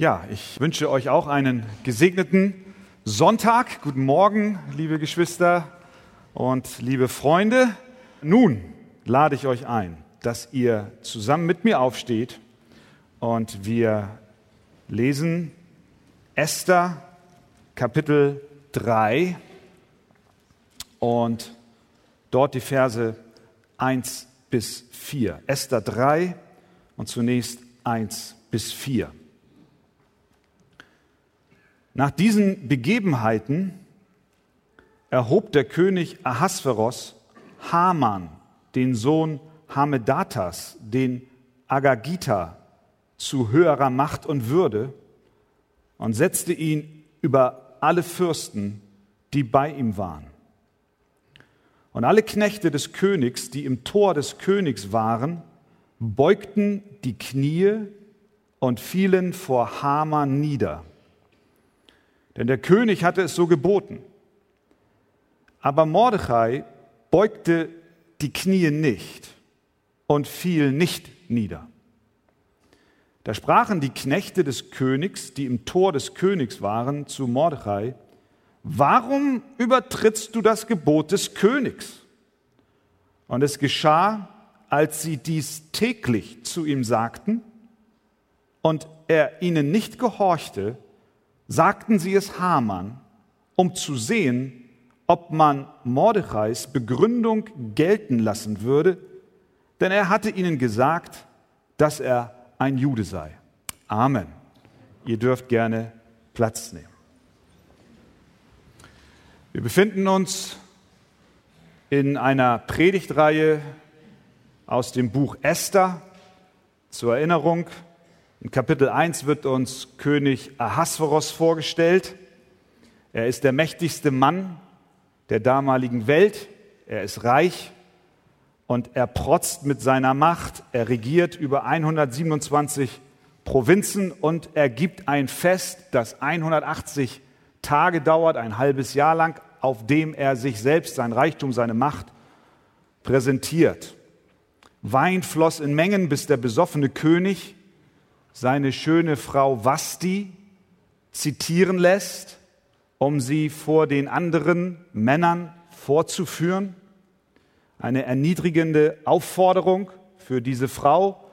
Ja, ich wünsche euch auch einen gesegneten Sonntag. Guten Morgen, liebe Geschwister und liebe Freunde. Nun lade ich euch ein, dass ihr zusammen mit mir aufsteht und wir lesen Esther Kapitel 3 und dort die Verse 1 bis 4. Esther 3 und zunächst 1 bis 4. Nach diesen Begebenheiten erhob der König Ahasveros Haman, den Sohn Hamedatas, den Agagita, zu höherer Macht und Würde und setzte ihn über alle Fürsten, die bei ihm waren. Und alle Knechte des Königs, die im Tor des Königs waren, beugten die Knie und fielen vor Haman nieder. Denn der König hatte es so geboten. Aber Mordechai beugte die Knie nicht und fiel nicht nieder. Da sprachen die Knechte des Königs, die im Tor des Königs waren, zu Mordechai, warum übertrittst du das Gebot des Königs? Und es geschah, als sie dies täglich zu ihm sagten und er ihnen nicht gehorchte, sagten sie es Haman, um zu sehen, ob man Mordechais Begründung gelten lassen würde, denn er hatte ihnen gesagt, dass er ein Jude sei. Amen. Ihr dürft gerne Platz nehmen. Wir befinden uns in einer Predigtreihe aus dem Buch Esther. Zur Erinnerung, in Kapitel 1 wird uns König Ahasveros vorgestellt. Er ist der mächtigste Mann der damaligen Welt. Er ist reich und er protzt mit seiner Macht. Er regiert über 127 Provinzen und er gibt ein Fest, das 180 Tage dauert, ein halbes Jahr lang, auf dem er sich selbst, sein Reichtum, seine Macht präsentiert. Wein floss in Mengen, bis der besoffene König seine schöne Frau Vasti zitieren lässt, um sie vor den anderen Männern vorzuführen. Eine erniedrigende Aufforderung für diese Frau.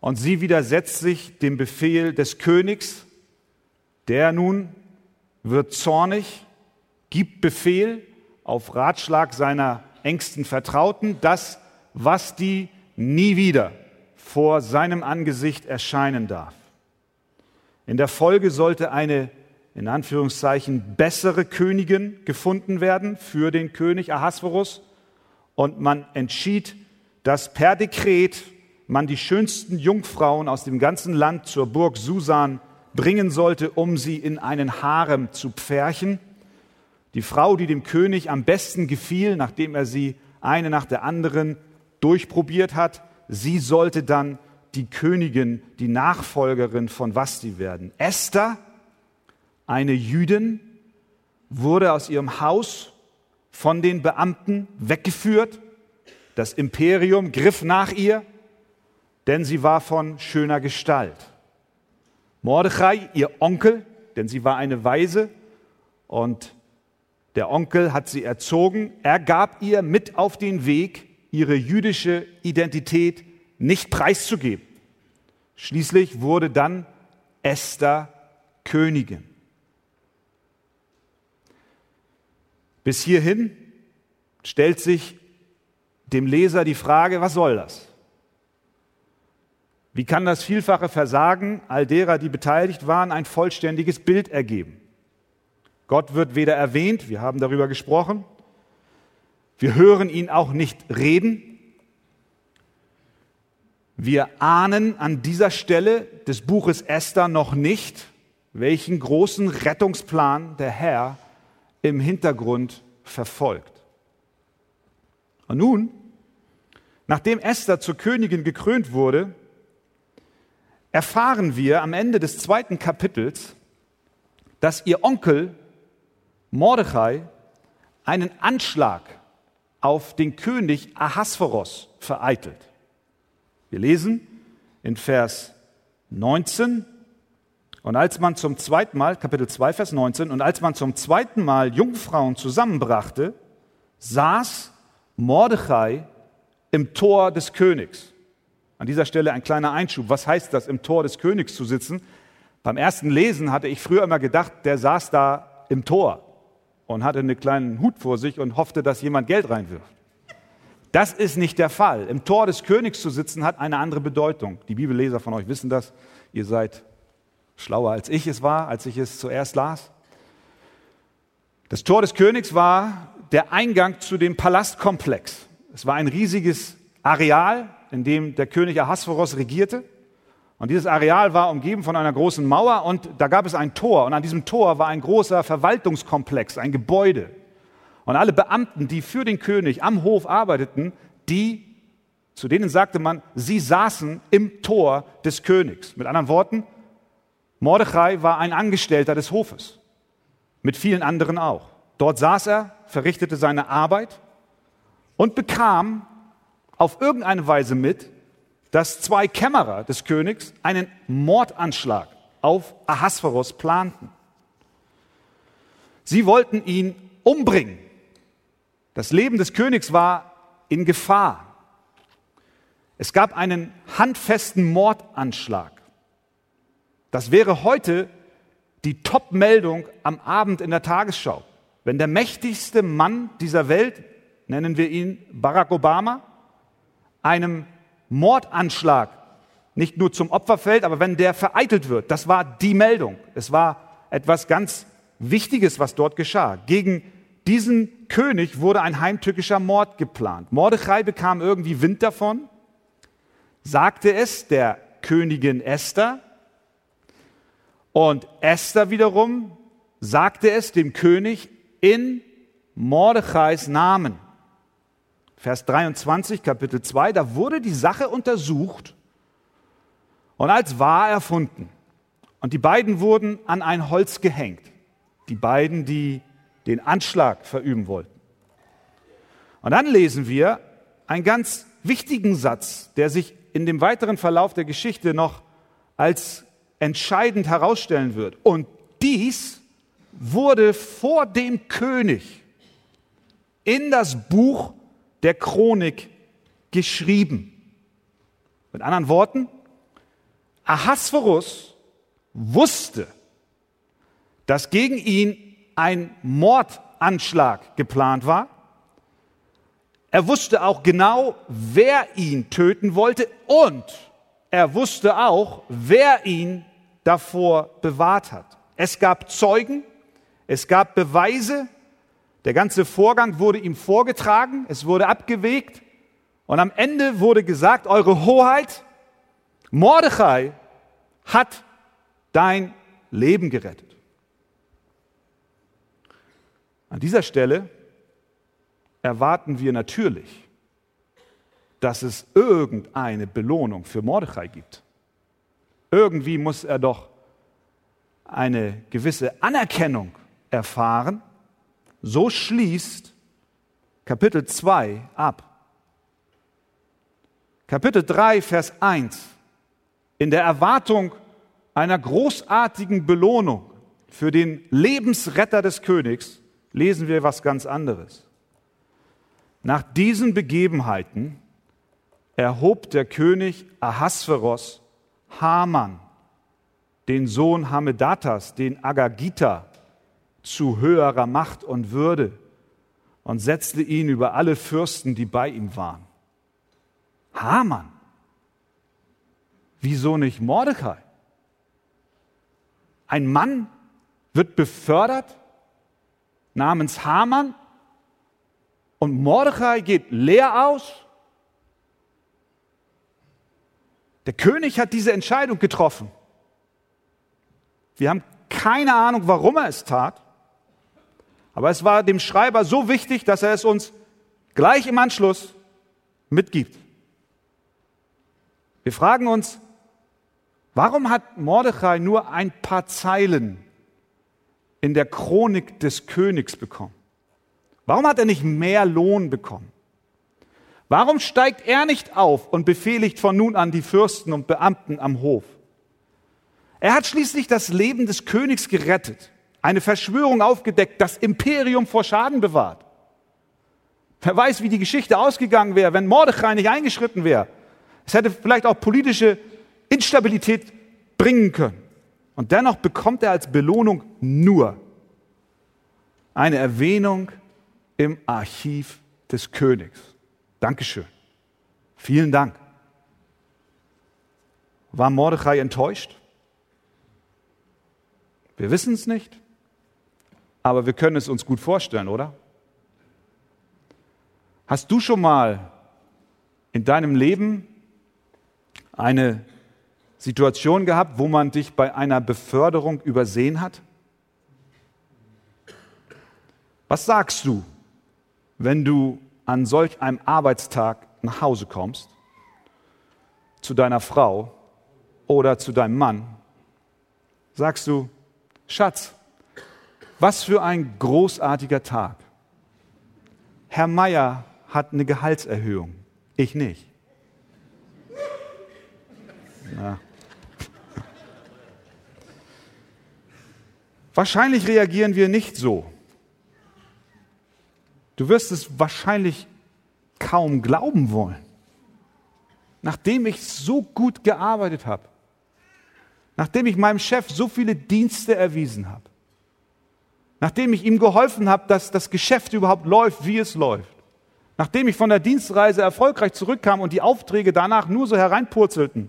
Und sie widersetzt sich dem Befehl des Königs. Der nun wird zornig, gibt Befehl auf Ratschlag seiner engsten Vertrauten, dass was die nie wieder vor seinem Angesicht erscheinen darf. In der Folge sollte eine in Anführungszeichen bessere Königin gefunden werden für den König Ahasverus und man entschied, dass per Dekret man die schönsten Jungfrauen aus dem ganzen Land zur Burg Susan bringen sollte, um sie in einen Harem zu pferchen. Die Frau, die dem König am besten gefiel, nachdem er sie eine nach der anderen durchprobiert hat, sie sollte dann die Königin, die Nachfolgerin von Vasti werden. Esther, eine Jüdin, wurde aus ihrem Haus von den Beamten weggeführt. Das Imperium griff nach ihr, denn sie war von schöner Gestalt. Mordechai, ihr Onkel, denn sie war eine Weise und der Onkel hat sie erzogen. Er gab ihr mit auf den Weg, ihre jüdische Identität nicht preiszugeben. Schließlich wurde dann Esther Königin. Bis hierhin stellt sich dem Leser die Frage, was soll das? Wie kann das vielfache Versagen all derer, die beteiligt waren, ein vollständiges Bild ergeben? Gott wird weder erwähnt, wir haben darüber gesprochen, wir hören ihn auch nicht reden. Wir ahnen an dieser Stelle des Buches Esther noch nicht, welchen großen Rettungsplan der Herr im Hintergrund verfolgt. Und nun, nachdem Esther zur Königin gekrönt wurde, erfahren wir am Ende des zweiten Kapitels, dass ihr Onkel Mordechai einen Anschlag auf den König Ahasveros vereitelt. Wir lesen in Vers 19, Und als man zum zweiten Mal, Kapitel 2, Vers 19, und als man zum zweiten Mal Jungfrauen zusammenbrachte, saß Mordechai im Tor des Königs. An dieser Stelle ein kleiner Einschub. Was heißt das, im Tor des Königs zu sitzen? Beim ersten Lesen hatte ich früher immer gedacht, der saß da im Tor und hatte einen kleinen Hut vor sich und hoffte, dass jemand Geld reinwirft. Das ist nicht der Fall. Im Tor des Königs zu sitzen hat eine andere Bedeutung. Die Bibelleser von euch wissen das. Ihr seid schlauer als ich es war, als ich es zuerst las. Das Tor des Königs war der Eingang zu dem Palastkomplex. Es war ein riesiges Areal, in dem der König Ahasveros regierte. Und dieses Areal war umgeben von einer großen Mauer und da gab es ein Tor. Und an diesem Tor war ein großer Verwaltungskomplex, ein Gebäude. Und alle Beamten, die für den König am Hof arbeiteten, die, zu denen sagte man, sie saßen im Tor des Königs. Mit anderen Worten, Mordechai war ein Angestellter des Hofes. Mit vielen anderen auch. Dort saß er, verrichtete seine Arbeit und bekam auf irgendeine Weise mit, dass zwei Kämmerer des Königs einen Mordanschlag auf Ahasveros planten. Sie wollten ihn umbringen. Das Leben des Königs war in Gefahr. Es gab einen handfesten Mordanschlag. Das wäre heute die Top-Meldung am Abend in der Tagesschau. Wenn der mächtigste Mann dieser Welt, nennen wir ihn Barack Obama, einem Mordanschlag nicht nur zum Opfer fällt, aber wenn der vereitelt wird, das war die Meldung. Es war etwas ganz Wichtiges, was dort geschah. Gegen diesen König wurde ein heimtückischer Mord geplant. Mordechai bekam irgendwie Wind davon, sagte es der Königin Esther und Esther wiederum sagte es dem König in Mordechais Namen. Vers 23, Kapitel 2, da wurde die Sache untersucht und als wahr erfunden. Und die beiden wurden an ein Holz gehängt. Die beiden, die den Anschlag verüben wollten. Und dann lesen wir einen ganz wichtigen Satz, der sich in dem weiteren Verlauf der Geschichte noch als entscheidend herausstellen wird. Und dies wurde vor dem König in das Buch der Chronik geschrieben. Mit anderen Worten, Ahasverus wusste, dass gegen ihn ein Mordanschlag geplant war. Er wusste auch genau, wer ihn töten wollte und er wusste auch, wer ihn davor bewahrt hat. Es gab Zeugen, es gab Beweise, der ganze Vorgang wurde ihm vorgetragen, es wurde abgewegt und am Ende wurde gesagt, Eure Hoheit, Mordechai hat dein Leben gerettet. An dieser Stelle erwarten wir natürlich, dass es irgendeine Belohnung für Mordechai gibt. Irgendwie muss er doch eine gewisse Anerkennung erfahren, so schließt Kapitel 2 ab. Kapitel 3, Vers 1. In der Erwartung einer großartigen Belohnung für den Lebensretter des Königs lesen wir was ganz anderes. Nach diesen Begebenheiten erhob der König Ahasveros Haman, den Sohn Hamedatas, den Agagita, zu höherer Macht und Würde und setzte ihn über alle Fürsten, die bei ihm waren. Haman. Wieso nicht Mordecai? Ein Mann wird befördert namens Haman und Mordechai geht leer aus. Der König hat diese Entscheidung getroffen. Wir haben keine Ahnung, warum er es tat. Aber es war dem Schreiber so wichtig, dass er es uns gleich im Anschluss mitgibt. Wir fragen uns, warum hat Mordechai nur ein paar Zeilen in der Chronik des Königs bekommen? Warum hat er nicht mehr Lohn bekommen? Warum steigt er nicht auf und befehligt von nun an die Fürsten und Beamten am Hof? Er hat schließlich das Leben des Königs gerettet, eine Verschwörung aufgedeckt, das Imperium vor Schaden bewahrt. Wer weiß, wie die Geschichte ausgegangen wäre, wenn Mordechai nicht eingeschritten wäre. Es hätte vielleicht auch politische Instabilität bringen können. Und dennoch bekommt er als Belohnung nur eine Erwähnung im Archiv des Königs. Dankeschön. Vielen Dank. War Mordechai enttäuscht? Wir wissen es nicht, aber wir können es uns gut vorstellen, oder? Hast du schon mal in deinem Leben eine Situation gehabt, wo man dich bei einer Beförderung übersehen hat? Was sagst du, wenn du an solch einem Arbeitstag nach Hause kommst, zu deiner Frau oder zu deinem Mann? Sagst du, Schatz, was für ein großartiger Tag. Herr Meier hat eine Gehaltserhöhung, ich nicht. Ja. Wahrscheinlich reagieren wir nicht so. Du wirst es wahrscheinlich kaum glauben wollen. Nachdem ich so gut gearbeitet habe, nachdem ich meinem Chef so viele Dienste erwiesen habe, nachdem ich ihm geholfen habe, dass das Geschäft überhaupt läuft, wie es läuft, Nachdem ich von der Dienstreise erfolgreich zurückkam und die Aufträge danach nur so hereinpurzelten.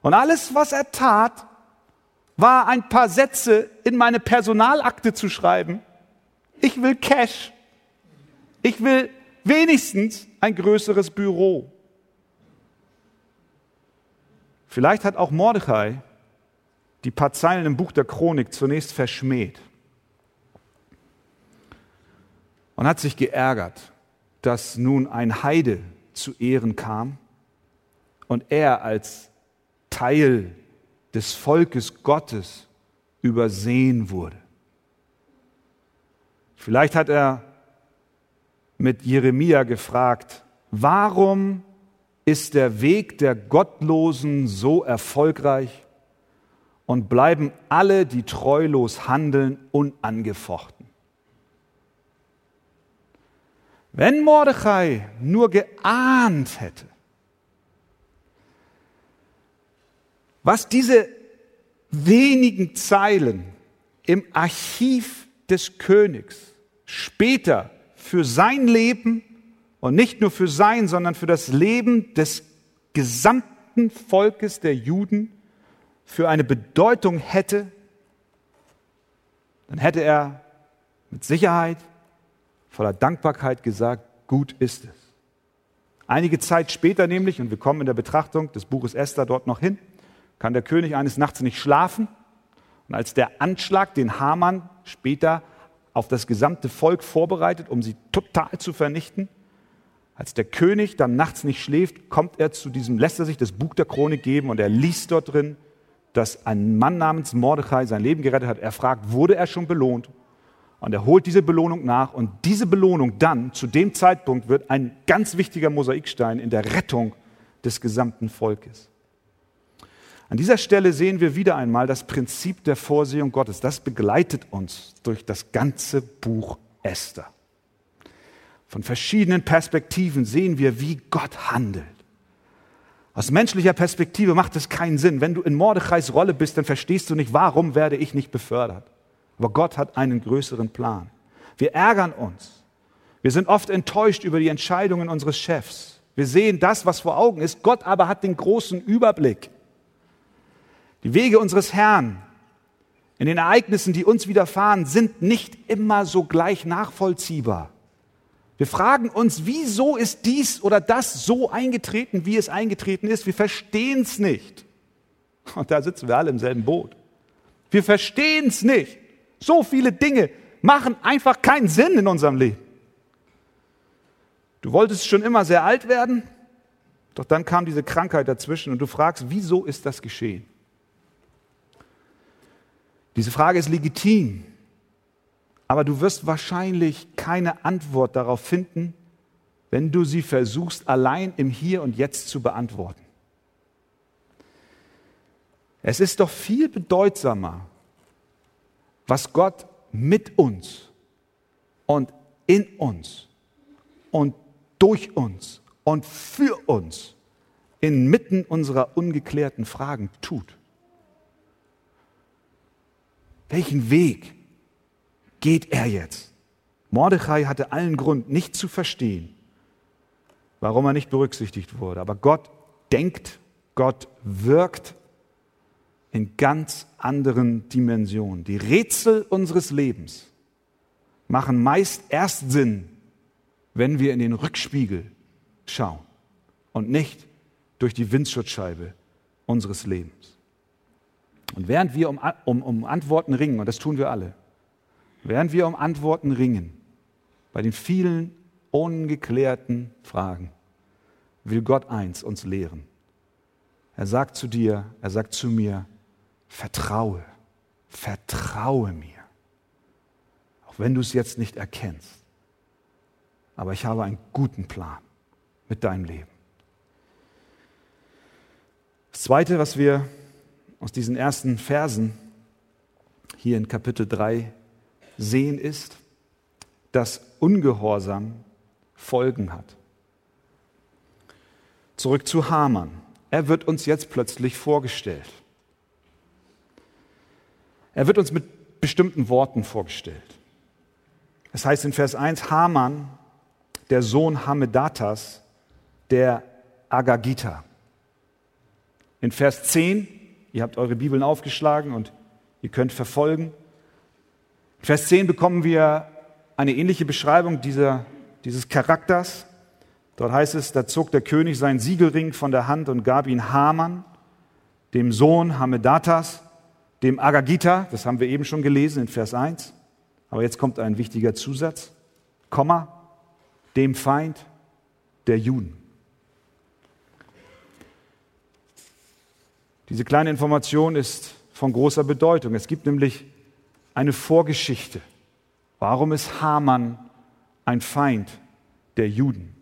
Und alles, was er tat, war ein paar Sätze in meine Personalakte zu schreiben. Ich will Cash. Ich will wenigstens ein größeres Büro. Vielleicht hat auch Mordechai die paar Zeilen im Buch der Chronik zunächst verschmäht und hat sich geärgert dass nun ein Heide zu Ehren kam und er als Teil des Volkes Gottes übersehen wurde. Vielleicht hat er mit Jeremia gefragt, warum ist der Weg der Gottlosen so erfolgreich und bleiben alle, die treulos handeln, unangefochten? Wenn Mordechai nur geahnt hätte, was diese wenigen Zeilen im Archiv des Königs später für sein Leben und nicht nur für sein, sondern für das Leben des gesamten Volkes der Juden für eine Bedeutung hätte, dann hätte er mit Sicherheit voller Dankbarkeit gesagt, gut ist es. Einige Zeit später nämlich, und wir kommen in der Betrachtung des Buches Esther dort noch hin, kann der König eines Nachts nicht schlafen. Und als der Anschlag, den Haman später auf das gesamte Volk vorbereitet, um sie total zu vernichten, als der König dann nachts nicht schläft, kommt er zu diesem, lässt er sich das Buch der Chronik geben und er liest dort drin, dass ein Mann namens Mordechai sein Leben gerettet hat. Er fragt, wurde er schon belohnt? Und er holt diese Belohnung nach und diese Belohnung dann, zu dem Zeitpunkt, wird ein ganz wichtiger Mosaikstein in der Rettung des gesamten Volkes. An dieser Stelle sehen wir wieder einmal das Prinzip der Vorsehung Gottes. Das begleitet uns durch das ganze Buch Esther. Von verschiedenen Perspektiven sehen wir, wie Gott handelt. Aus menschlicher Perspektive macht es keinen Sinn. Wenn du in Mordechais Rolle bist, dann verstehst du nicht, warum werde ich nicht befördert. Aber Gott hat einen größeren Plan. Wir ärgern uns. Wir sind oft enttäuscht über die Entscheidungen unseres Chefs. Wir sehen das, was vor Augen ist. Gott aber hat den großen Überblick. Die Wege unseres Herrn in den Ereignissen, die uns widerfahren, sind nicht immer so gleich nachvollziehbar. Wir fragen uns, wieso ist dies oder das so eingetreten, wie es eingetreten ist? Wir verstehen es nicht. Und da sitzen wir alle im selben Boot. Wir verstehen es nicht. So viele Dinge machen einfach keinen Sinn in unserem Leben. Du wolltest schon immer sehr alt werden, doch dann kam diese Krankheit dazwischen und du fragst, wieso ist das geschehen? Diese Frage ist legitim, aber du wirst wahrscheinlich keine Antwort darauf finden, wenn du sie versuchst, allein im Hier und Jetzt zu beantworten. Es ist doch viel bedeutsamer, was Gott mit uns und in uns und durch uns und für uns inmitten unserer ungeklärten Fragen tut. Welchen Weg geht er jetzt? Mordechai hatte allen Grund, nicht zu verstehen, warum er nicht berücksichtigt wurde. Aber Gott denkt, Gott wirkt in ganz anderen Dimensionen. Die Rätsel unseres Lebens machen meist erst Sinn, wenn wir in den Rückspiegel schauen und nicht durch die Windschutzscheibe unseres Lebens. Und während wir um, um, um Antworten ringen, und das tun wir alle, während wir um Antworten ringen, bei den vielen ungeklärten Fragen, will Gott eins uns lehren. Er sagt zu dir, er sagt zu mir, vertraue, vertraue mir. Auch wenn du es jetzt nicht erkennst. Aber ich habe einen guten Plan mit deinem Leben. Das Zweite, was wir aus diesen ersten Versen hier in Kapitel 3 sehen, ist, dass Ungehorsam Folgen hat. Zurück zu Hamann. Er wird uns jetzt plötzlich vorgestellt. Er wird uns mit bestimmten Worten vorgestellt. Es heißt in Vers 1, Haman, der Sohn Hamedatas, der Agagita. In Vers 10, ihr habt eure Bibeln aufgeschlagen und ihr könnt verfolgen. In Vers 10 bekommen wir eine ähnliche Beschreibung dieser, dieses Charakters. Dort heißt es, da zog der König seinen Siegelring von der Hand und gab ihn Haman, dem Sohn Hamedatas, dem Agagita, das haben wir eben schon gelesen in Vers 1, aber jetzt kommt ein wichtiger Zusatz, Komma, dem Feind der Juden. Diese kleine Information ist von großer Bedeutung. Es gibt nämlich eine Vorgeschichte. Warum ist Haman ein Feind der Juden?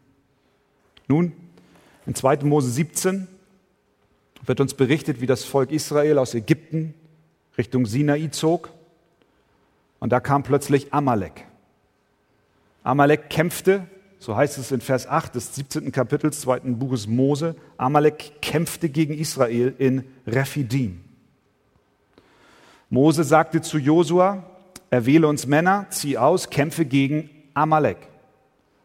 Nun, in 2. Mose 17 wird uns berichtet, wie das Volk Israel aus Ägypten Richtung Sinai zog. Und da kam plötzlich Amalek. Amalek kämpfte, so heißt es in Vers 8 des 17. Kapitels 2. Buches Mose, Amalek kämpfte gegen Israel in Rephidim. Mose sagte zu Josua, erwähle uns Männer, zieh aus, kämpfe gegen Amalek.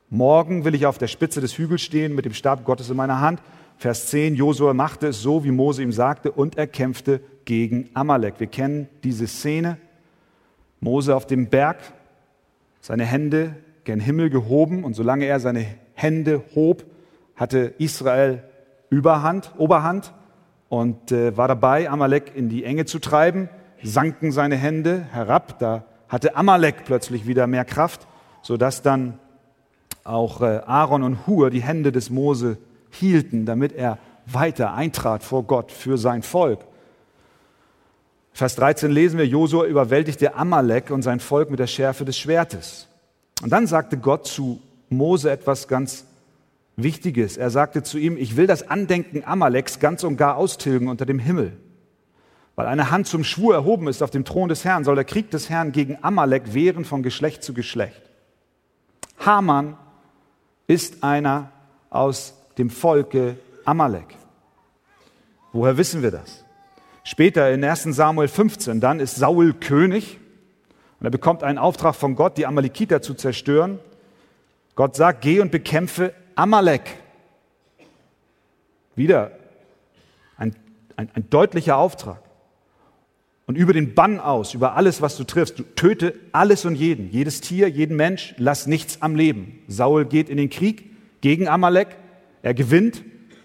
Morgen will ich auf der Spitze des Hügels stehen mit dem Stab Gottes in meiner Hand. Vers 10, Josua machte es so, wie Mose ihm sagte, und er kämpfte gegen Amalek. Wir kennen diese Szene. Mose auf dem Berg, seine Hände gen Himmel gehoben und solange er seine Hände hob, hatte Israel Überhand, Oberhand und äh, war dabei, Amalek in die Enge zu treiben, sanken seine Hände herab, da hatte Amalek plötzlich wieder mehr Kraft, sodass dann auch äh, Aaron und Hur die Hände des Mose hielten, damit er weiter eintrat vor Gott für sein Volk. Vers 13 lesen wir, Josua überwältigte Amalek und sein Volk mit der Schärfe des Schwertes. Und dann sagte Gott zu Mose etwas ganz Wichtiges. Er sagte zu ihm, ich will das Andenken Amaleks ganz und gar austilgen unter dem Himmel. Weil eine Hand zum Schwur erhoben ist auf dem Thron des Herrn, soll der Krieg des Herrn gegen Amalek wehren von Geschlecht zu Geschlecht. Haman ist einer aus dem Volke Amalek. Woher wissen wir das? Später in 1 Samuel 15, dann ist Saul König und er bekommt einen Auftrag von Gott, die Amalekiter zu zerstören. Gott sagt, geh und bekämpfe Amalek. Wieder ein, ein, ein deutlicher Auftrag. Und über den Bann aus, über alles, was du triffst, du töte alles und jeden, jedes Tier, jeden Mensch, lass nichts am Leben. Saul geht in den Krieg gegen Amalek, er gewinnt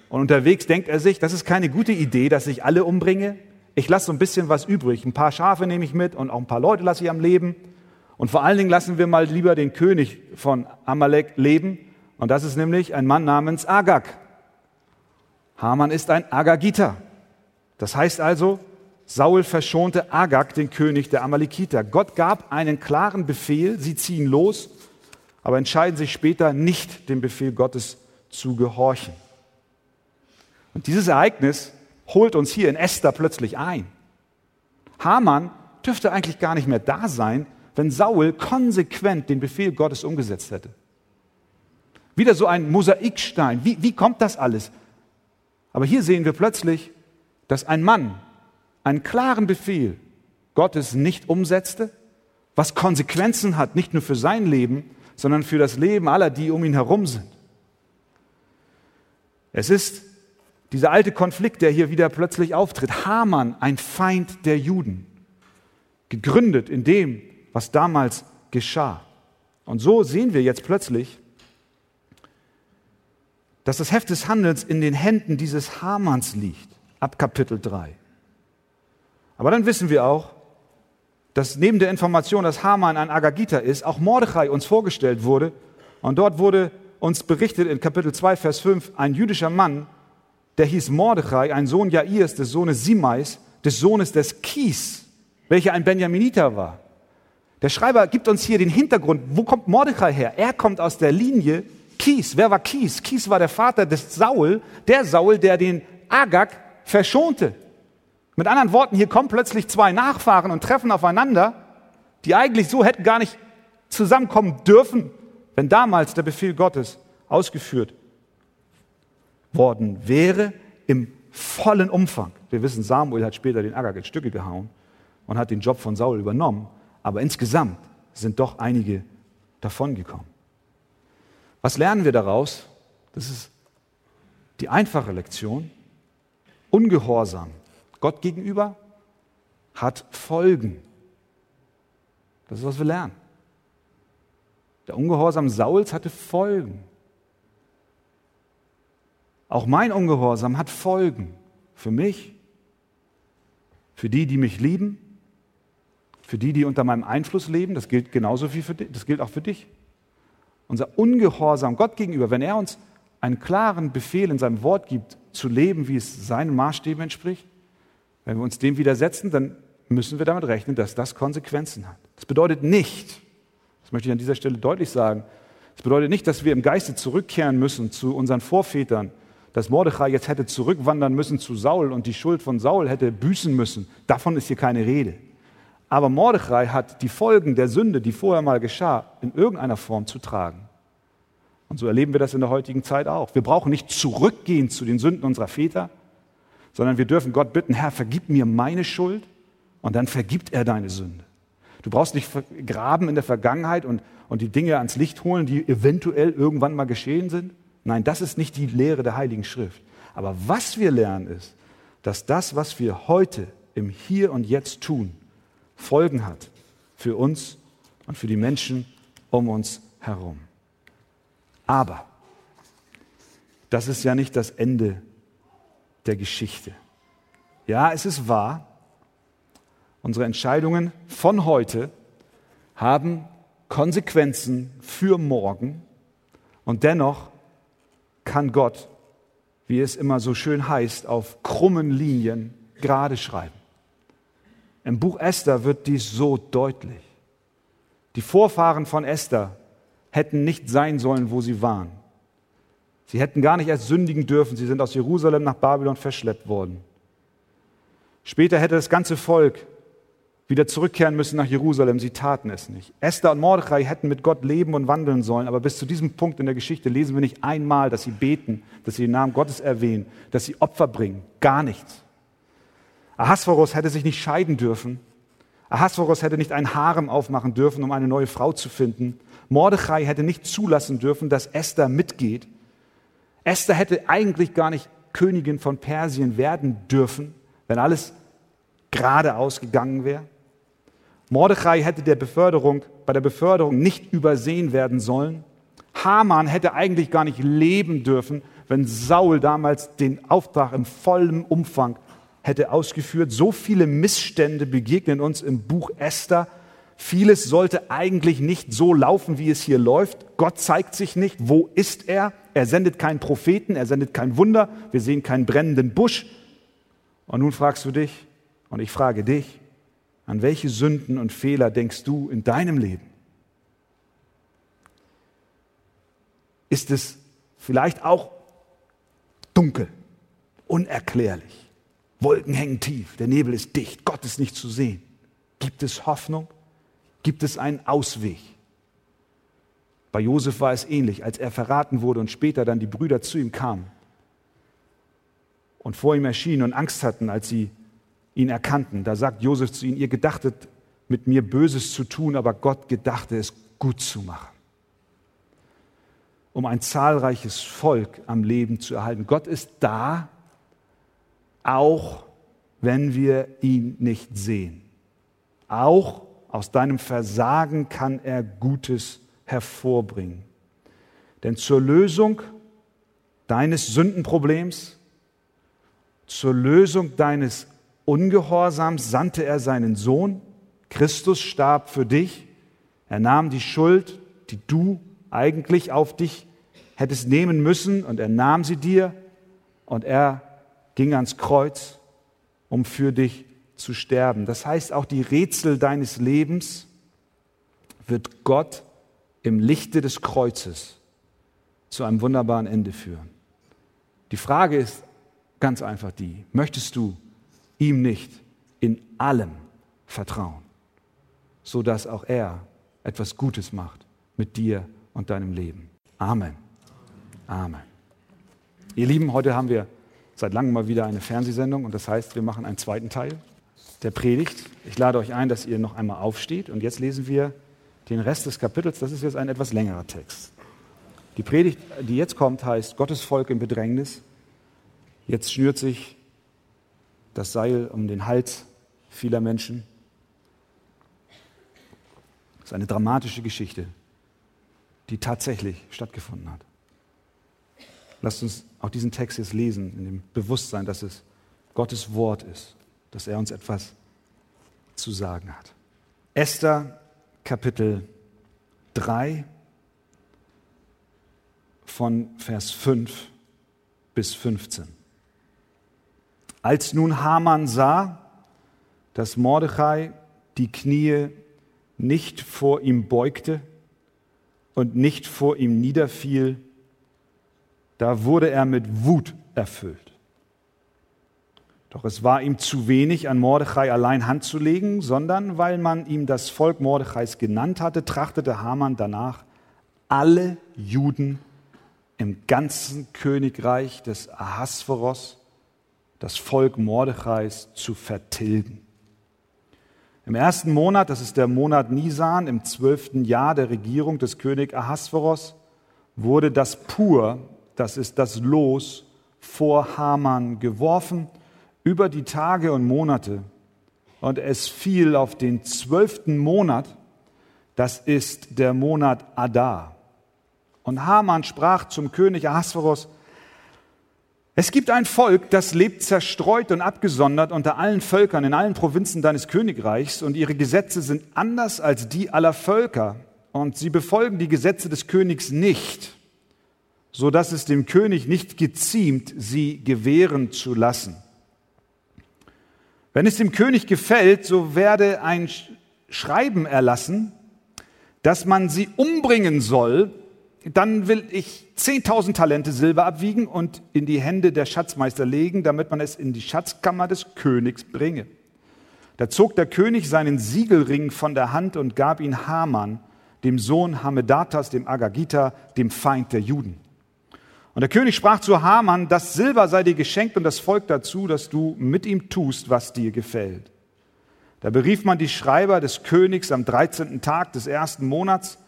und unterwegs denkt er sich, das ist keine gute Idee, dass ich alle umbringe ich lasse so ein bisschen was übrig. Ein paar Schafe nehme ich mit und auch ein paar Leute lasse ich am Leben. Und vor allen Dingen lassen wir mal lieber den König von Amalek leben. Und das ist nämlich ein Mann namens Agag. Haman ist ein Agagiter. Das heißt also, Saul verschonte Agag, den König der Amalekiter. Gott gab einen klaren Befehl, sie ziehen los, aber entscheiden sich später nicht dem Befehl Gottes zu gehorchen. Und dieses Ereignis holt uns hier in Esther plötzlich ein. Haman dürfte eigentlich gar nicht mehr da sein, wenn Saul konsequent den Befehl Gottes umgesetzt hätte. Wieder so ein Mosaikstein. Wie, wie kommt das alles? Aber hier sehen wir plötzlich, dass ein Mann einen klaren Befehl Gottes nicht umsetzte, was Konsequenzen hat, nicht nur für sein Leben, sondern für das Leben aller, die um ihn herum sind. Es ist dieser alte Konflikt, der hier wieder plötzlich auftritt. Haman, ein Feind der Juden, gegründet in dem, was damals geschah. Und so sehen wir jetzt plötzlich, dass das Heft des Handelns in den Händen dieses Hamans liegt, ab Kapitel 3. Aber dann wissen wir auch, dass neben der Information, dass Haman ein Agagiter ist, auch Mordechai uns vorgestellt wurde. Und dort wurde uns berichtet in Kapitel 2, Vers 5, ein jüdischer Mann, der hieß Mordechai, ein Sohn Jairs, des Sohnes Simais, des Sohnes des Kis, welcher ein Benjaminiter war. Der Schreiber gibt uns hier den Hintergrund. Wo kommt Mordechai her? Er kommt aus der Linie Kies. Wer war Kies? Kies war der Vater des Saul, der Saul, der den Agag verschonte. Mit anderen Worten, hier kommen plötzlich zwei Nachfahren und treffen aufeinander, die eigentlich so hätten gar nicht zusammenkommen dürfen, wenn damals der Befehl Gottes ausgeführt worden wäre im vollen Umfang. Wir wissen, Samuel hat später den Agag in Stücke gehauen und hat den Job von Saul übernommen, aber insgesamt sind doch einige davongekommen. Was lernen wir daraus? Das ist die einfache Lektion. Ungehorsam Gott gegenüber hat Folgen. Das ist, was wir lernen. Der Ungehorsam Sauls hatte Folgen. Auch mein Ungehorsam hat Folgen für mich, für die, die mich lieben, für die, die unter meinem Einfluss leben. Das gilt genauso wie für dich, das gilt auch für dich. Unser Ungehorsam Gott gegenüber, wenn er uns einen klaren Befehl in seinem Wort gibt, zu leben, wie es seinen Maßstäben entspricht, wenn wir uns dem widersetzen, dann müssen wir damit rechnen, dass das Konsequenzen hat. Das bedeutet nicht, das möchte ich an dieser Stelle deutlich sagen, das bedeutet nicht, dass wir im Geiste zurückkehren müssen zu unseren Vorvätern, dass Mordechai jetzt hätte zurückwandern müssen zu Saul und die Schuld von Saul hätte büßen müssen. Davon ist hier keine Rede. Aber Mordechai hat die Folgen der Sünde, die vorher mal geschah, in irgendeiner Form zu tragen. Und so erleben wir das in der heutigen Zeit auch. Wir brauchen nicht zurückgehen zu den Sünden unserer Väter, sondern wir dürfen Gott bitten, Herr, vergib mir meine Schuld und dann vergibt er deine Sünde. Du brauchst nicht graben in der Vergangenheit und, und die Dinge ans Licht holen, die eventuell irgendwann mal geschehen sind. Nein, das ist nicht die Lehre der Heiligen Schrift. Aber was wir lernen ist, dass das, was wir heute im Hier und Jetzt tun, Folgen hat für uns und für die Menschen um uns herum. Aber das ist ja nicht das Ende der Geschichte. Ja, es ist wahr, unsere Entscheidungen von heute haben Konsequenzen für morgen und dennoch kann Gott, wie es immer so schön heißt, auf krummen Linien gerade schreiben. Im Buch Esther wird dies so deutlich. Die Vorfahren von Esther hätten nicht sein sollen, wo sie waren. Sie hätten gar nicht erst sündigen dürfen. Sie sind aus Jerusalem nach Babylon verschleppt worden. Später hätte das ganze Volk wieder zurückkehren müssen nach Jerusalem. Sie taten es nicht. Esther und Mordechai hätten mit Gott leben und wandeln sollen, aber bis zu diesem Punkt in der Geschichte lesen wir nicht einmal, dass sie beten, dass sie den Namen Gottes erwähnen, dass sie Opfer bringen. Gar nichts. Ahasverus hätte sich nicht scheiden dürfen. Ahasverus hätte nicht ein Harem aufmachen dürfen, um eine neue Frau zu finden. Mordechai hätte nicht zulassen dürfen, dass Esther mitgeht. Esther hätte eigentlich gar nicht Königin von Persien werden dürfen, wenn alles geradeaus gegangen wäre. Mordechai hätte der Beförderung, bei der Beförderung nicht übersehen werden sollen. Haman hätte eigentlich gar nicht leben dürfen, wenn Saul damals den Auftrag im vollen Umfang hätte ausgeführt. So viele Missstände begegnen uns im Buch Esther. Vieles sollte eigentlich nicht so laufen, wie es hier läuft. Gott zeigt sich nicht. Wo ist er? Er sendet keinen Propheten, er sendet kein Wunder, wir sehen keinen brennenden Busch. Und nun fragst du dich, und ich frage dich, an welche Sünden und Fehler denkst du in deinem Leben? Ist es vielleicht auch dunkel, unerklärlich? Wolken hängen tief, der Nebel ist dicht, Gott ist nicht zu sehen. Gibt es Hoffnung? Gibt es einen Ausweg? Bei Josef war es ähnlich, als er verraten wurde und später dann die Brüder zu ihm kamen und vor ihm erschienen und Angst hatten, als sie ihn erkannten. Da sagt Josef zu ihnen, ihr gedachtet mit mir Böses zu tun, aber Gott gedachte es gut zu machen, um ein zahlreiches Volk am Leben zu erhalten. Gott ist da, auch wenn wir ihn nicht sehen. Auch aus deinem Versagen kann er Gutes hervorbringen. Denn zur Lösung deines Sündenproblems, zur Lösung deines Ungehorsams sandte er seinen Sohn. Christus starb für dich. Er nahm die Schuld, die du eigentlich auf dich hättest nehmen müssen, und er nahm sie dir und er ging ans Kreuz, um für dich zu sterben. Das heißt, auch die Rätsel deines Lebens wird Gott im Lichte des Kreuzes zu einem wunderbaren Ende führen. Die Frage ist ganz einfach die, möchtest du ihm nicht in allem vertrauen, so dass auch er etwas Gutes macht mit dir und deinem Leben? Amen. Amen. Ihr Lieben, heute haben wir seit langem mal wieder eine Fernsehsendung und das heißt, wir machen einen zweiten Teil der Predigt. Ich lade euch ein, dass ihr noch einmal aufsteht und jetzt lesen wir den Rest des Kapitels. Das ist jetzt ein etwas längerer Text. Die Predigt, die jetzt kommt, heißt Gottes Volk in Bedrängnis. Jetzt schnürt sich das Seil um den Hals vieler Menschen. Das ist eine dramatische Geschichte, die tatsächlich stattgefunden hat. Lasst uns auch diesen Text jetzt lesen, in dem Bewusstsein, dass es Gottes Wort ist, dass er uns etwas zu sagen hat. Esther Kapitel 3 von Vers 5 bis 15. Als nun Haman sah, dass Mordechai die Knie nicht vor ihm beugte und nicht vor ihm niederfiel, da wurde er mit Wut erfüllt. Doch es war ihm zu wenig, an Mordechai allein Hand zu legen, sondern weil man ihm das Volk Mordechais genannt hatte, trachtete Haman danach, alle Juden im ganzen Königreich des Ahasveros, das Volk Mordechais, zu vertilgen. Im ersten Monat, das ist der Monat Nisan, im zwölften Jahr der Regierung des König Ahasveros, wurde das Pur, das ist das Los, vor Haman geworfen über die Tage und Monate. Und es fiel auf den zwölften Monat, das ist der Monat Adar. Und Haman sprach zum König Ahasveros, es gibt ein Volk, das lebt zerstreut und abgesondert unter allen Völkern in allen Provinzen deines Königreichs und ihre Gesetze sind anders als die aller Völker und sie befolgen die Gesetze des Königs nicht, so dass es dem König nicht geziemt, sie gewähren zu lassen. Wenn es dem König gefällt, so werde ein Schreiben erlassen, dass man sie umbringen soll, dann will ich 10.000 Talente Silber abwiegen und in die Hände der Schatzmeister legen, damit man es in die Schatzkammer des Königs bringe. Da zog der König seinen Siegelring von der Hand und gab ihn Haman, dem Sohn Hamedatas, dem Agagita, dem Feind der Juden. Und der König sprach zu Haman, das Silber sei dir geschenkt und das Volk dazu, dass du mit ihm tust, was dir gefällt. Da berief man die Schreiber des Königs am 13. Tag des ersten Monats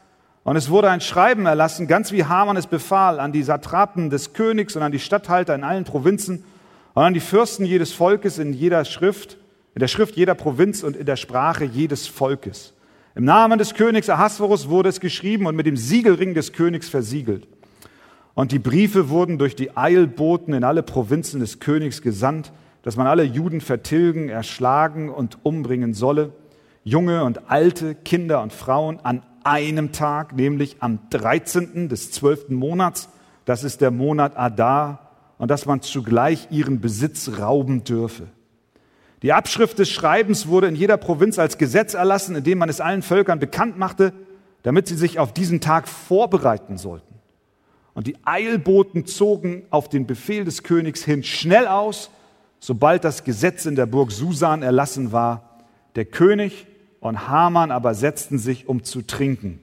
und es wurde ein Schreiben erlassen, ganz wie Haman es befahl, an die Satrapen des Königs und an die Statthalter in allen Provinzen und an die Fürsten jedes Volkes in jeder Schrift, in der Schrift jeder Provinz und in der Sprache jedes Volkes. Im Namen des Königs Ahasverus wurde es geschrieben und mit dem Siegelring des Königs versiegelt. Und die Briefe wurden durch die Eilboten in alle Provinzen des Königs gesandt, dass man alle Juden vertilgen, erschlagen und umbringen solle, junge und alte, Kinder und Frauen an einem Tag, nämlich am 13. des 12. Monats, das ist der Monat Adar, und dass man zugleich ihren Besitz rauben dürfe. Die Abschrift des Schreibens wurde in jeder Provinz als Gesetz erlassen, indem man es allen Völkern bekannt machte, damit sie sich auf diesen Tag vorbereiten sollten. Und die Eilboten zogen auf den Befehl des Königs hin schnell aus, sobald das Gesetz in der Burg Susan erlassen war. Der König und Haman aber setzten sich, um zu trinken,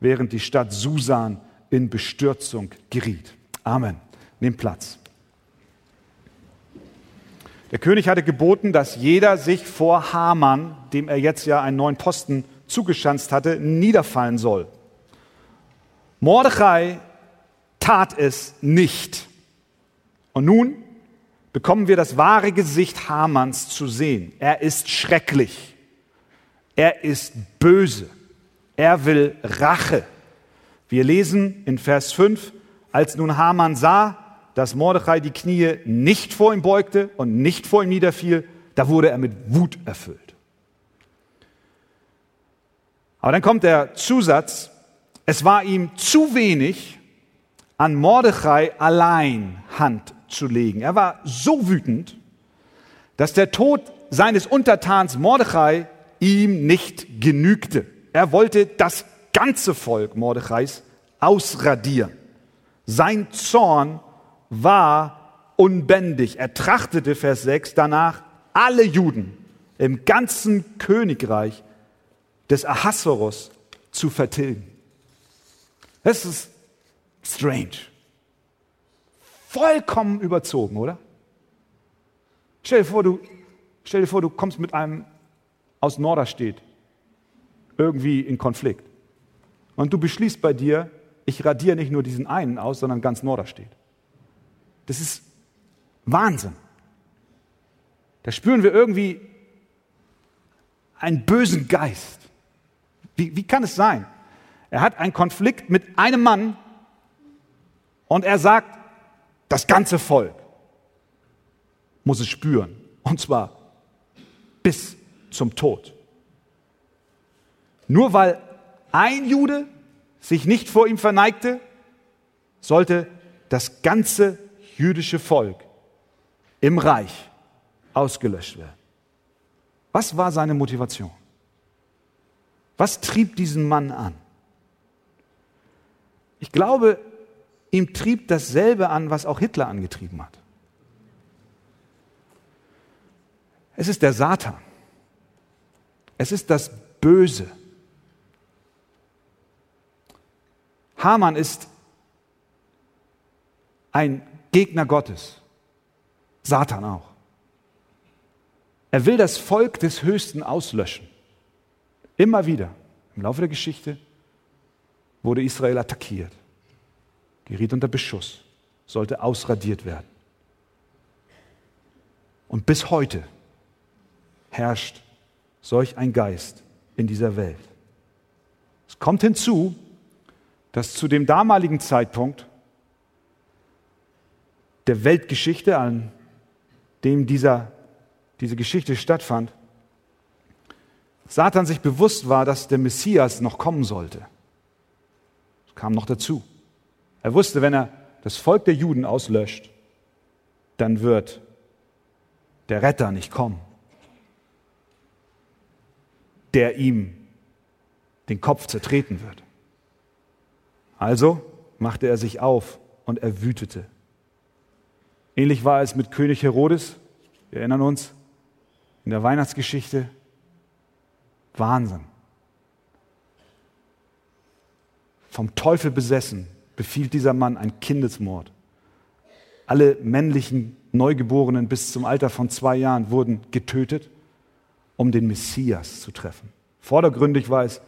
während die Stadt Susan in Bestürzung geriet. Amen. Nehmt Platz. Der König hatte geboten, dass jeder sich vor Haman, dem er jetzt ja einen neuen Posten zugeschanzt hatte, niederfallen soll. Mordechai tat es nicht. Und nun bekommen wir das wahre Gesicht Hamans zu sehen. Er ist schrecklich. Er ist böse. Er will Rache. Wir lesen in Vers 5, als nun Haman sah, dass Mordechai die Knie nicht vor ihm beugte und nicht vor ihm niederfiel, da wurde er mit Wut erfüllt. Aber dann kommt der Zusatz, es war ihm zu wenig, an Mordechai allein Hand zu legen. Er war so wütend, dass der Tod seines Untertans Mordechai ihm nicht genügte. Er wollte das ganze Volk Mordechais ausradieren. Sein Zorn war unbändig. Er trachtete, Vers 6, danach, alle Juden im ganzen Königreich des Ahasverus zu vertilgen. Das ist strange. Vollkommen überzogen, oder? Stell dir vor, du, stell dir vor, du kommst mit einem aus Norderstedt irgendwie in Konflikt. Und du beschließt bei dir, ich radiere nicht nur diesen einen aus, sondern ganz Norderstedt. Das ist Wahnsinn. Da spüren wir irgendwie einen bösen Geist. Wie, wie kann es sein? Er hat einen Konflikt mit einem Mann und er sagt, das ganze Volk muss es spüren. Und zwar bis zum Tod. Nur weil ein Jude sich nicht vor ihm verneigte, sollte das ganze jüdische Volk im Reich ausgelöscht werden. Was war seine Motivation? Was trieb diesen Mann an? Ich glaube, ihm trieb dasselbe an, was auch Hitler angetrieben hat. Es ist der Satan. Es ist das Böse. Haman ist ein Gegner Gottes. Satan auch. Er will das Volk des Höchsten auslöschen. Immer wieder im Laufe der Geschichte wurde Israel attackiert, geriet unter Beschuss, sollte ausradiert werden. Und bis heute herrscht solch ein Geist in dieser Welt. Es kommt hinzu, dass zu dem damaligen Zeitpunkt der Weltgeschichte, an dem dieser, diese Geschichte stattfand, Satan sich bewusst war, dass der Messias noch kommen sollte. Das kam noch dazu. Er wusste, wenn er das Volk der Juden auslöscht, dann wird der Retter nicht kommen, der ihm den Kopf zertreten wird. Also machte er sich auf und er wütete. Ähnlich war es mit König Herodes. Wir erinnern uns in der Weihnachtsgeschichte. Wahnsinn. Vom Teufel besessen befiehlt dieser Mann einen Kindesmord. Alle männlichen Neugeborenen bis zum Alter von zwei Jahren wurden getötet, um den Messias zu treffen. Vordergründig war es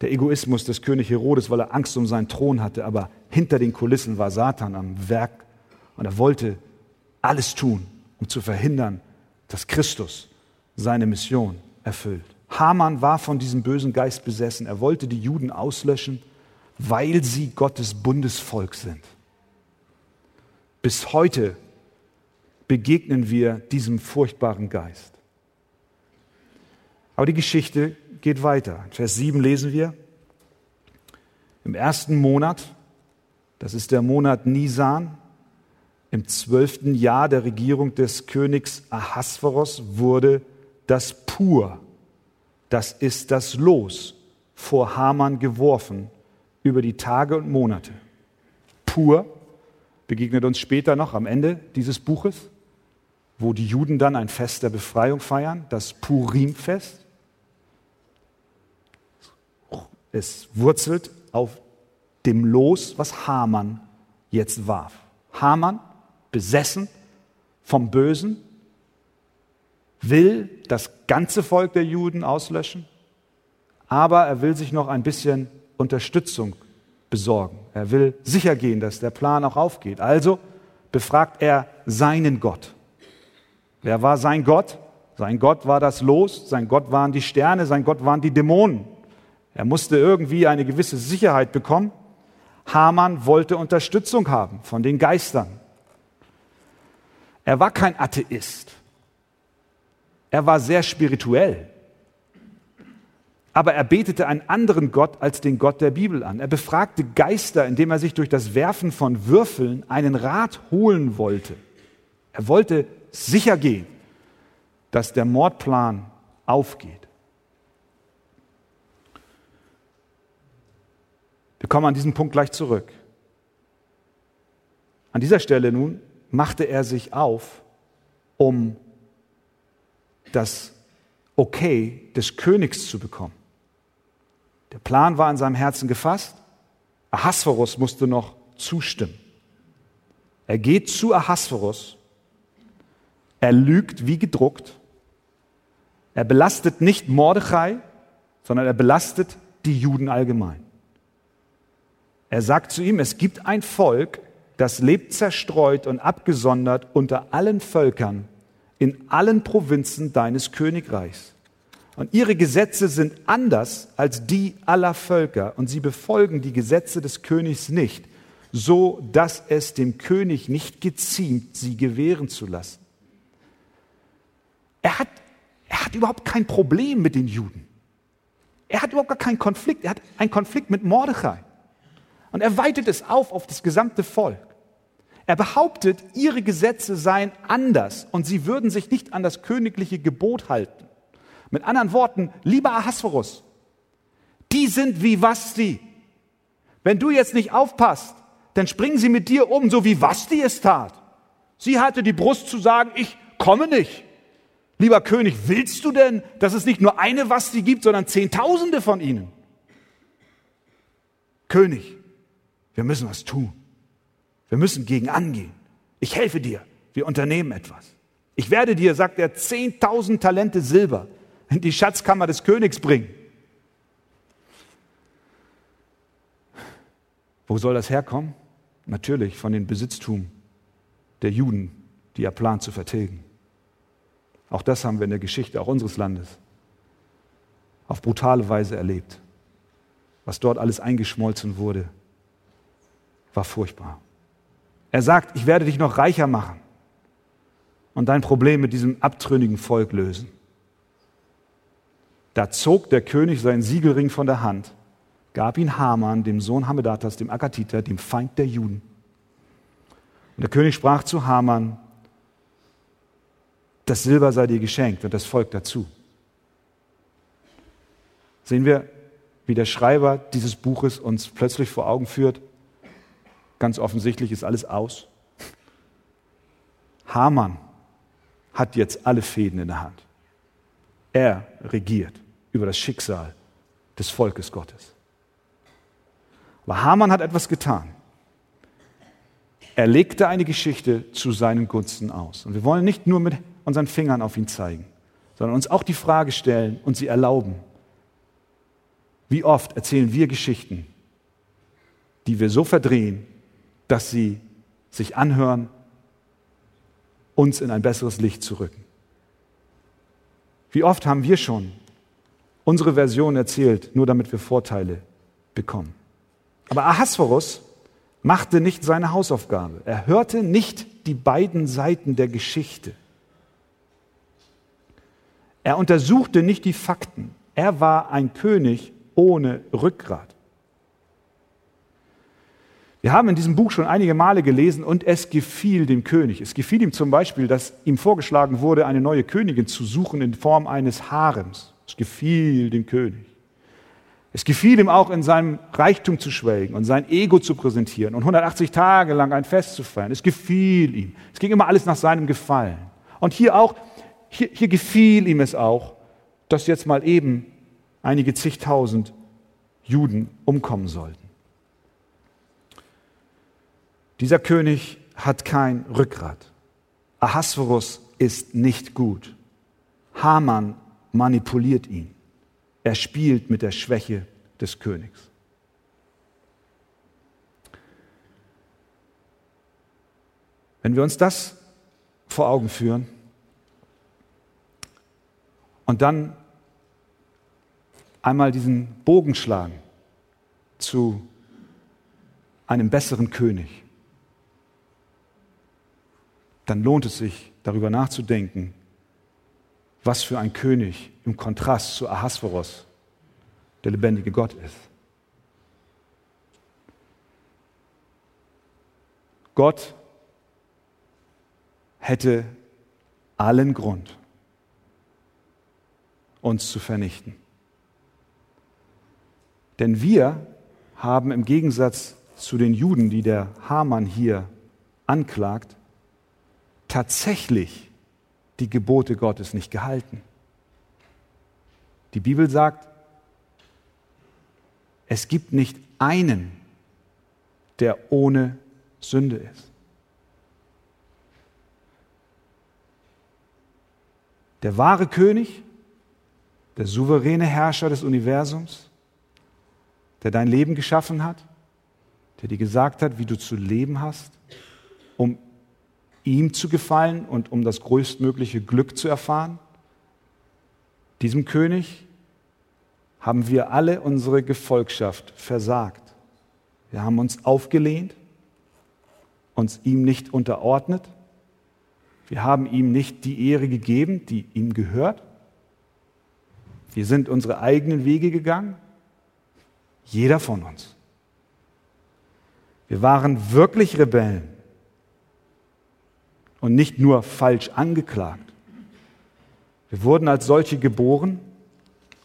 der Egoismus des König Herodes, weil er Angst um seinen Thron hatte, aber hinter den Kulissen war Satan am Werk und er wollte alles tun, um zu verhindern, dass Christus seine Mission erfüllt. Haman war von diesem bösen Geist besessen. Er wollte die Juden auslöschen, weil sie Gottes Bundesvolk sind. Bis heute begegnen wir diesem furchtbaren Geist. Aber die Geschichte geht weiter. Vers 7 lesen wir, im ersten Monat, das ist der Monat Nisan, im zwölften Jahr der Regierung des Königs Ahasveros wurde das Pur, das ist das Los, vor Haman geworfen über die Tage und Monate. Pur begegnet uns später noch am Ende dieses Buches. wo die Juden dann ein Fest der Befreiung feiern, das Purimfest. Es wurzelt auf dem Los, was Haman jetzt warf. Haman, besessen vom Bösen, will das ganze Volk der Juden auslöschen, aber er will sich noch ein bisschen Unterstützung besorgen. Er will sicher gehen, dass der Plan auch aufgeht. Also befragt er seinen Gott. Wer war sein Gott? Sein Gott war das Los, sein Gott waren die Sterne, sein Gott waren die Dämonen. Er musste irgendwie eine gewisse Sicherheit bekommen. Haman wollte Unterstützung haben von den Geistern. Er war kein Atheist. Er war sehr spirituell. Aber er betete einen anderen Gott als den Gott der Bibel an. Er befragte Geister, indem er sich durch das Werfen von Würfeln einen Rat holen wollte. Er wollte sicher gehen, dass der Mordplan aufgeht. Wir kommen an diesen Punkt gleich zurück. An dieser Stelle nun machte er sich auf, um das Okay des Königs zu bekommen. Der Plan war in seinem Herzen gefasst. Ahasverus musste noch zustimmen. Er geht zu Ahasverus. Er lügt wie gedruckt. Er belastet nicht Mordechai, sondern er belastet die Juden allgemein. Er sagt zu ihm, es gibt ein Volk, das lebt zerstreut und abgesondert unter allen Völkern in allen Provinzen deines Königreichs. Und ihre Gesetze sind anders als die aller Völker und sie befolgen die Gesetze des Königs nicht, so dass es dem König nicht geziemt, sie gewähren zu lassen. Er hat, er hat überhaupt kein Problem mit den Juden. Er hat überhaupt gar keinen Konflikt. Er hat einen Konflikt mit Mordechai. Und er weitet es auf auf das gesamte Volk. Er behauptet, ihre Gesetze seien anders und sie würden sich nicht an das königliche Gebot halten. Mit anderen Worten, lieber Ahasverus, die sind wie Vasti. Wenn du jetzt nicht aufpasst, dann springen sie mit dir um, so wie Vasti es tat. Sie hatte die Brust zu sagen, ich komme nicht. Lieber König, willst du denn, dass es nicht nur eine Vasti gibt, sondern Zehntausende von ihnen? König, wir müssen was tun. Wir müssen gegen angehen. Ich helfe dir. Wir unternehmen etwas. Ich werde dir, sagt er, 10.000 Talente Silber in die Schatzkammer des Königs bringen. Wo soll das herkommen? Natürlich von den Besitztum der Juden, die er plant zu vertilgen. Auch das haben wir in der Geschichte auch unseres Landes auf brutale Weise erlebt. Was dort alles eingeschmolzen wurde, war furchtbar. Er sagt, ich werde dich noch reicher machen und dein Problem mit diesem abtrünnigen Volk lösen. Da zog der König seinen Siegelring von der Hand, gab ihn Haman, dem Sohn Hamedatas, dem Akatiter, dem Feind der Juden. Und der König sprach zu Haman, das Silber sei dir geschenkt und das Volk dazu. Sehen wir, wie der Schreiber dieses Buches uns plötzlich vor Augen führt, ganz offensichtlich ist alles aus. Haman hat jetzt alle Fäden in der Hand. Er regiert über das Schicksal des Volkes Gottes. Aber Haman hat etwas getan. Er legte eine Geschichte zu seinen Gunsten aus. Und wir wollen nicht nur mit unseren Fingern auf ihn zeigen, sondern uns auch die Frage stellen und sie erlauben. Wie oft erzählen wir Geschichten, die wir so verdrehen, dass sie sich anhören, uns in ein besseres Licht zu rücken? Wie oft haben wir schon unsere Version erzählt, nur damit wir Vorteile bekommen. Aber Ahasverus machte nicht seine Hausaufgabe. Er hörte nicht die beiden Seiten der Geschichte. Er untersuchte nicht die Fakten. Er war ein König ohne Rückgrat. Wir haben in diesem Buch schon einige Male gelesen und es gefiel dem König. Es gefiel ihm zum Beispiel, dass ihm vorgeschlagen wurde, eine neue Königin zu suchen in Form eines Harems. Es gefiel dem König. Es gefiel ihm auch, in seinem Reichtum zu schwelgen und sein Ego zu präsentieren und 180 Tage lang ein Fest zu feiern. Es gefiel ihm. Es ging immer alles nach seinem Gefallen. Und hier auch, hier, hier gefiel ihm es auch, dass jetzt mal eben einige zigtausend Juden umkommen sollten. Dieser König hat kein Rückgrat. Ahasverus ist nicht gut. Haman manipuliert ihn. Er spielt mit der Schwäche des Königs. Wenn wir uns das vor Augen führen und dann einmal diesen Bogen schlagen zu einem besseren König, dann lohnt es sich, darüber nachzudenken, was für ein König im Kontrast zu Ahasveros der lebendige Gott ist. Gott hätte allen Grund, uns zu vernichten. Denn wir haben im Gegensatz zu den Juden, die der Hamann hier anklagt, tatsächlich die Gebote Gottes nicht gehalten. Die Bibel sagt, es gibt nicht einen, der ohne Sünde ist. Der wahre König, der souveräne Herrscher des Universums, der dein Leben geschaffen hat, der dir gesagt hat, wie du zu leben hast, um ihm zu gefallen und um das größtmögliche Glück zu erfahren? Diesem König haben wir alle unsere Gefolgschaft versagt. Wir haben uns aufgelehnt, uns ihm nicht unterordnet. Wir haben ihm nicht die Ehre gegeben, die ihm gehört. Wir sind unsere eigenen Wege gegangen. Jeder von uns. Wir waren wirklich Rebellen und nicht nur falsch angeklagt. Wir wurden als solche geboren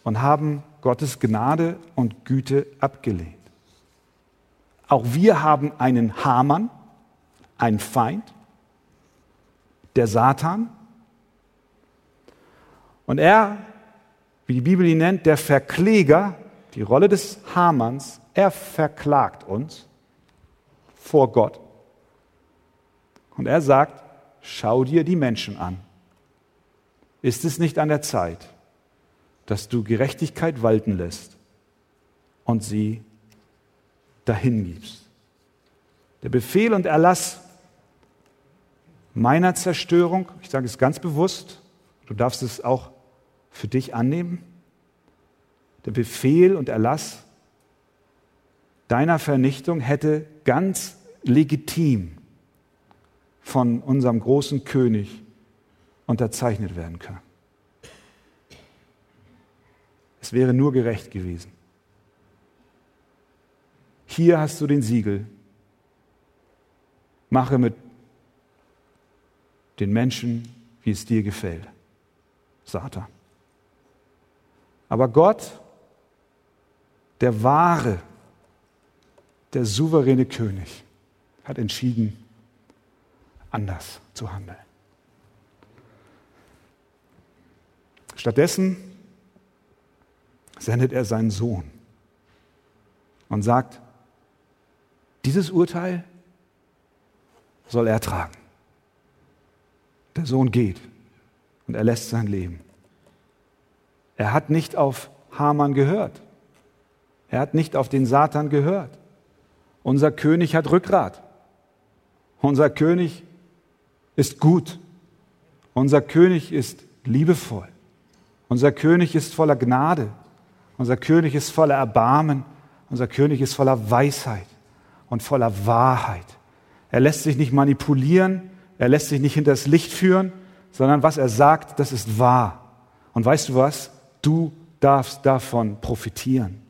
und haben Gottes Gnade und Güte abgelehnt. Auch wir haben einen Hamann, einen Feind, der Satan. Und er, wie die Bibel ihn nennt, der Verkläger, die Rolle des Hamanns, er verklagt uns vor Gott. Und er sagt, schau dir die Menschen an. Ist es nicht an der Zeit, dass du Gerechtigkeit walten lässt und sie dahin gibst? Der Befehl und Erlass meiner Zerstörung, ich sage es ganz bewusst, du darfst es auch für dich annehmen, der Befehl und Erlass deiner Vernichtung hätte ganz legitim von unserem großen König unterzeichnet werden können. Es wäre nur gerecht gewesen. Hier hast du den Siegel. Mache mit den Menschen, wie es dir gefällt. Satan. Aber Gott, der wahre, der souveräne König, hat entschieden, anders zu handeln. Stattdessen sendet er seinen Sohn und sagt, dieses Urteil soll er tragen. Der Sohn geht und er lässt sein Leben. Er hat nicht auf Haman gehört. Er hat nicht auf den Satan gehört. Unser König hat Rückgrat. Unser König ist gut. Unser König ist liebevoll. Unser König ist voller Gnade. Unser König ist voller Erbarmen. Unser König ist voller Weisheit und voller Wahrheit. Er lässt sich nicht manipulieren. Er lässt sich nicht hinters Licht führen, sondern was er sagt, das ist wahr. Und weißt du was? Du darfst davon profitieren.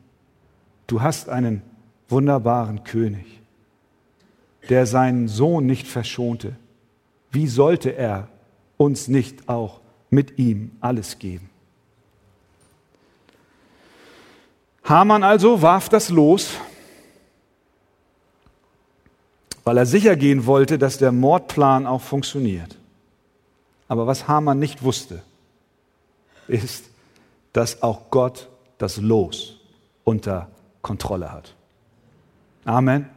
Du hast einen wunderbaren König, der seinen Sohn nicht verschonte, wie sollte er uns nicht auch mit ihm alles geben? Haman also warf das los, weil er sicher gehen wollte, dass der Mordplan auch funktioniert. Aber was Haman nicht wusste, ist, dass auch Gott das Los unter Kontrolle hat. Amen.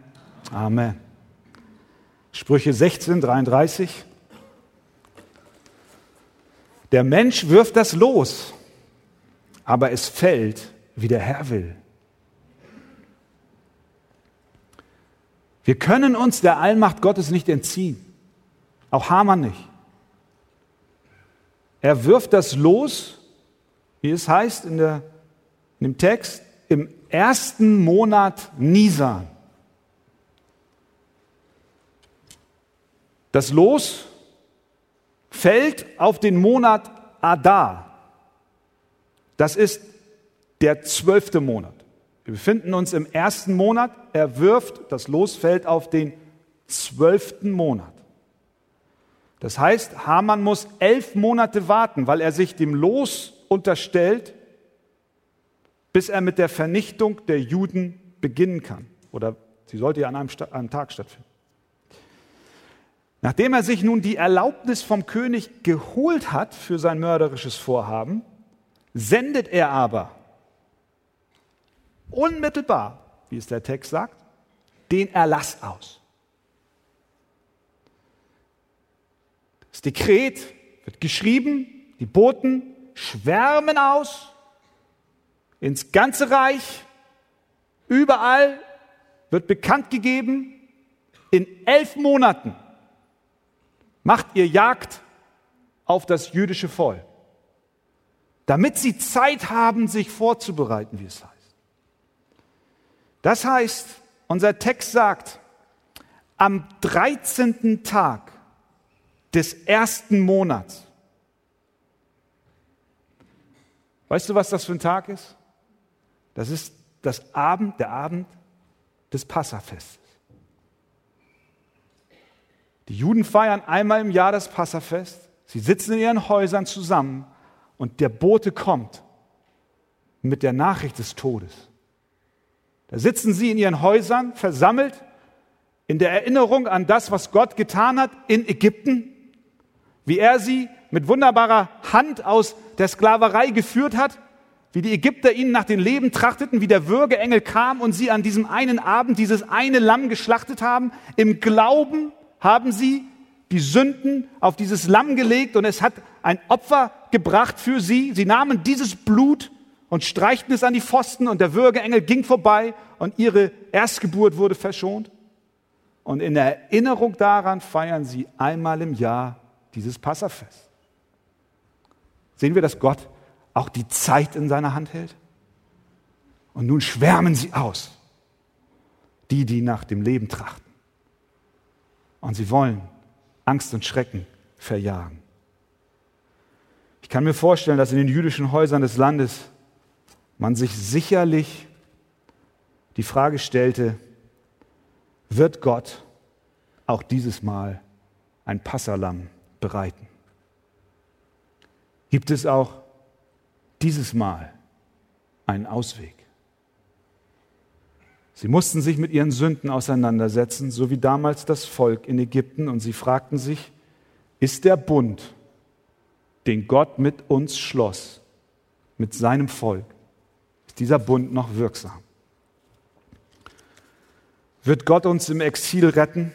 Amen. Sprüche 16, 33. Der Mensch wirft das Los, aber es fällt, wie der Herr will. Wir können uns der Allmacht Gottes nicht entziehen. Auch Hamann nicht. Er wirft das Los, wie es heißt in, der, in dem Text, im ersten Monat Nisan. Das Los fällt auf den Monat Adar. Das ist der zwölfte Monat. Wir befinden uns im ersten Monat. Er wirft, das Los fällt auf den zwölften Monat. Das heißt, Haman muss elf Monate warten, weil er sich dem Los unterstellt, bis er mit der Vernichtung der Juden beginnen kann. Oder sie sollte ja an einem, einem Tag stattfinden. Nachdem er sich nun die Erlaubnis vom König geholt hat für sein mörderisches Vorhaben, sendet er aber unmittelbar, wie es der Text sagt, den Erlass aus. Das Dekret wird geschrieben, die Boten schwärmen aus ins ganze Reich, überall wird bekannt gegeben, in elf Monaten macht ihr Jagd auf das jüdische Volk, damit sie Zeit haben, sich vorzubereiten, wie es heißt. Das heißt, unser Text sagt, am 13. Tag des ersten Monats. Weißt du, was das für ein Tag ist? Das ist das Abend, der Abend des Passafestes. Die Juden feiern einmal im Jahr das Passafest. Sie sitzen in ihren Häusern zusammen und der Bote kommt mit der Nachricht des Todes. Da sitzen sie in ihren Häusern versammelt in der Erinnerung an das, was Gott getan hat in Ägypten, wie er sie mit wunderbarer Hand aus der Sklaverei geführt hat, wie die Ägypter ihnen nach dem Leben trachteten, wie der Würgeengel kam und sie an diesem einen Abend dieses eine Lamm geschlachtet haben. Im Glauben haben sie die Sünden auf dieses Lamm gelegt und es hat ein Opfer gebracht für sie. Sie nahmen dieses Blut und streichten es an die Pfosten und der Würgeengel ging vorbei und ihre Erstgeburt wurde verschont. Und in Erinnerung daran feiern sie einmal im Jahr dieses Passafest. Sehen wir, dass Gott auch die Zeit in seiner Hand hält? Und nun schwärmen sie aus, die, die nach dem Leben trachten. Und sie wollen Angst und Schrecken verjagen. Ich kann mir vorstellen, dass in den jüdischen Häusern des Landes man sich sicherlich die Frage stellte, wird Gott auch dieses Mal ein Passalam bereiten? Gibt es auch dieses Mal einen Ausweg? Sie mussten sich mit ihren Sünden auseinandersetzen, so wie damals das Volk in Ägypten, und sie fragten sich, ist der Bund, den Gott mit uns schloss, mit seinem Volk, ist dieser Bund noch wirksam? Wird Gott uns im Exil retten,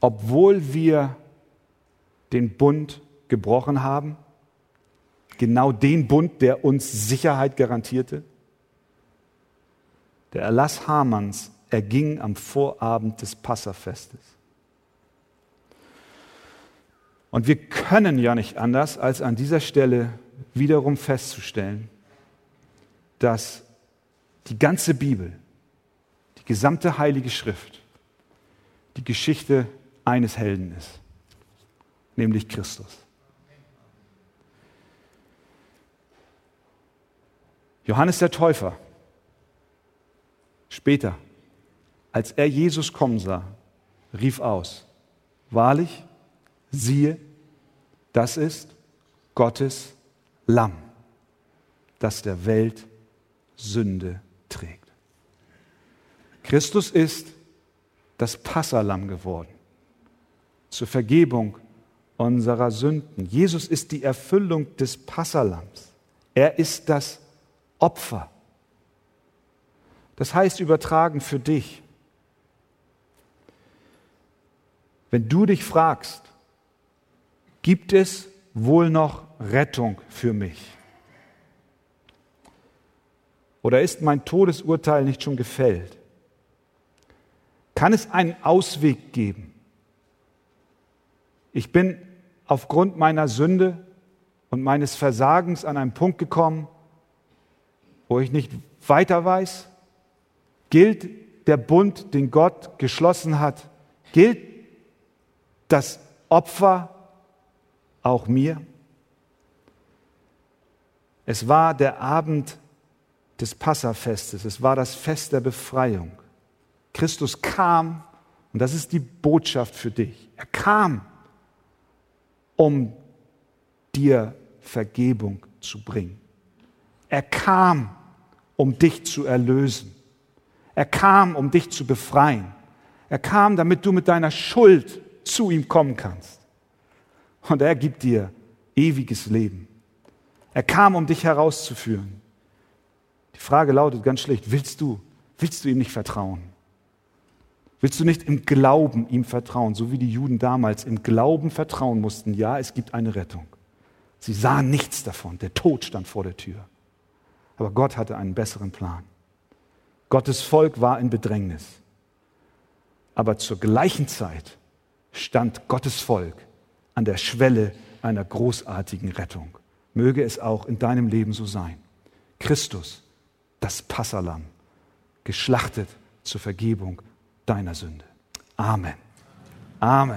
obwohl wir den Bund gebrochen haben? Genau den Bund, der uns Sicherheit garantierte? Der Erlass Hamanns erging am Vorabend des Passafestes. Und wir können ja nicht anders, als an dieser Stelle wiederum festzustellen, dass die ganze Bibel, die gesamte Heilige Schrift, die Geschichte eines Helden ist, nämlich Christus. Johannes der Täufer, später, als er Jesus kommen sah, rief aus, wahrlich, siehe, das ist Gottes Lamm, das der Welt Sünde trägt. Christus ist das Passalam geworden zur Vergebung unserer Sünden. Jesus ist die Erfüllung des Passalams. Er ist das Opfer. Das heißt übertragen für dich. Wenn du dich fragst, gibt es wohl noch Rettung für mich? Oder ist mein Todesurteil nicht schon gefällt? Kann es einen Ausweg geben? Ich bin aufgrund meiner Sünde und meines Versagens an einen Punkt gekommen, wo ich nicht weiter weiß. Gilt der Bund, den Gott geschlossen hat, gilt das Opfer auch mir? Es war der Abend des Passafestes. Es war das Fest der Befreiung. Christus kam, und das ist die Botschaft für dich. Er kam, um dir Vergebung zu bringen. Er kam, um dich zu erlösen. Er kam, um dich zu befreien. Er kam, damit du mit deiner Schuld zu ihm kommen kannst. Und er gibt dir ewiges Leben. Er kam, um dich herauszuführen. Die Frage lautet ganz schlicht, willst du, willst du ihm nicht vertrauen? Willst du nicht im Glauben ihm vertrauen, so wie die Juden damals im Glauben vertrauen mussten, ja, es gibt eine Rettung. Sie sahen nichts davon, der Tod stand vor der Tür. Aber Gott hatte einen besseren Plan. Gottes Volk war in Bedrängnis. Aber zur gleichen Zeit stand Gottes Volk an der Schwelle einer großartigen Rettung. Möge es auch in deinem Leben so sein. Christus das Passalam, geschlachtet zur Vergebung deiner Sünde. Amen. Amen.